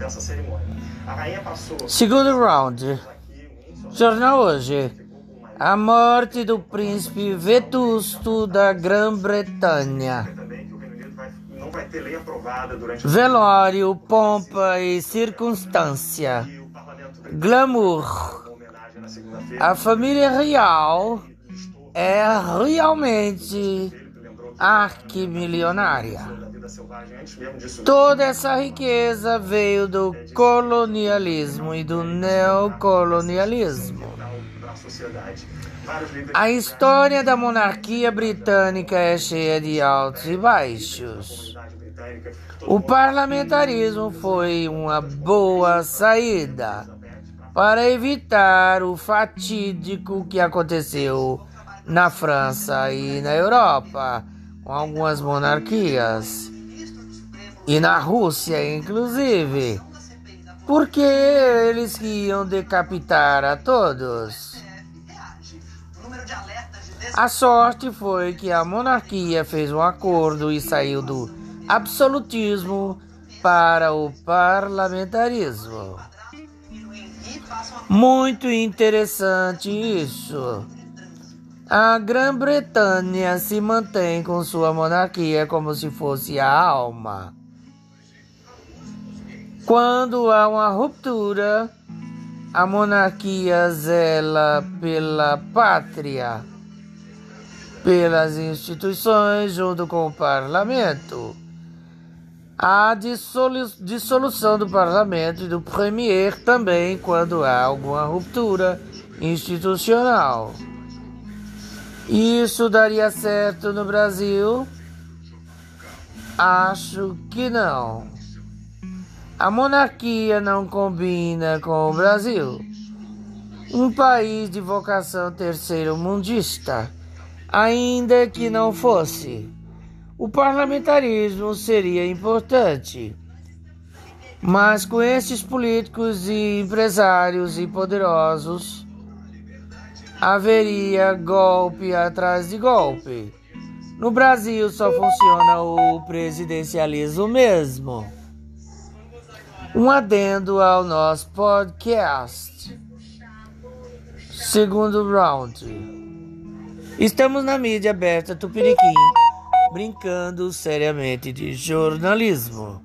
nessa cerimônia. A rainha passou Segundo round. Jornal hoje. A morte do príncipe Vetusto da Grã-Bretanha. Velório, pompa e circunstância. Glamour. A família real é realmente arquimilionária. Selvagem. Antes mesmo disso Toda essa riqueza veio do colonialismo e do neocolonialismo. a sociedade. Vários líderes A história da monarquia britânica é cheia de altos e baixos. O parlamentarismo foi uma boa saída para evitar o fatídico que aconteceu na França e na Europa, com algumas monarquias, e na Rússia, inclusive, porque eles iam decapitar a todos. A sorte foi que a monarquia fez um acordo e saiu do absolutismo para o parlamentarismo. Muito interessante isso. A Grã-Bretanha se mantém com sua monarquia como se fosse a alma. Quando há uma ruptura, a monarquia zela pela pátria, pelas instituições junto com o parlamento. A dissolu- dissolução do parlamento e do premier também quando há alguma ruptura institucional. Isso daria certo no Brasil? Acho que não. A monarquia não combina com o Brasil, um país de vocação terceiro-mundista, ainda que não fosse. O parlamentarismo seria importante, mas com esses políticos e empresários e poderosos, haveria golpe atrás de golpe. No Brasil só funciona o presidencialismo mesmo. Um adendo ao nosso podcast. Segundo round. Estamos na mídia aberta Tupiniquim, brincando seriamente de jornalismo.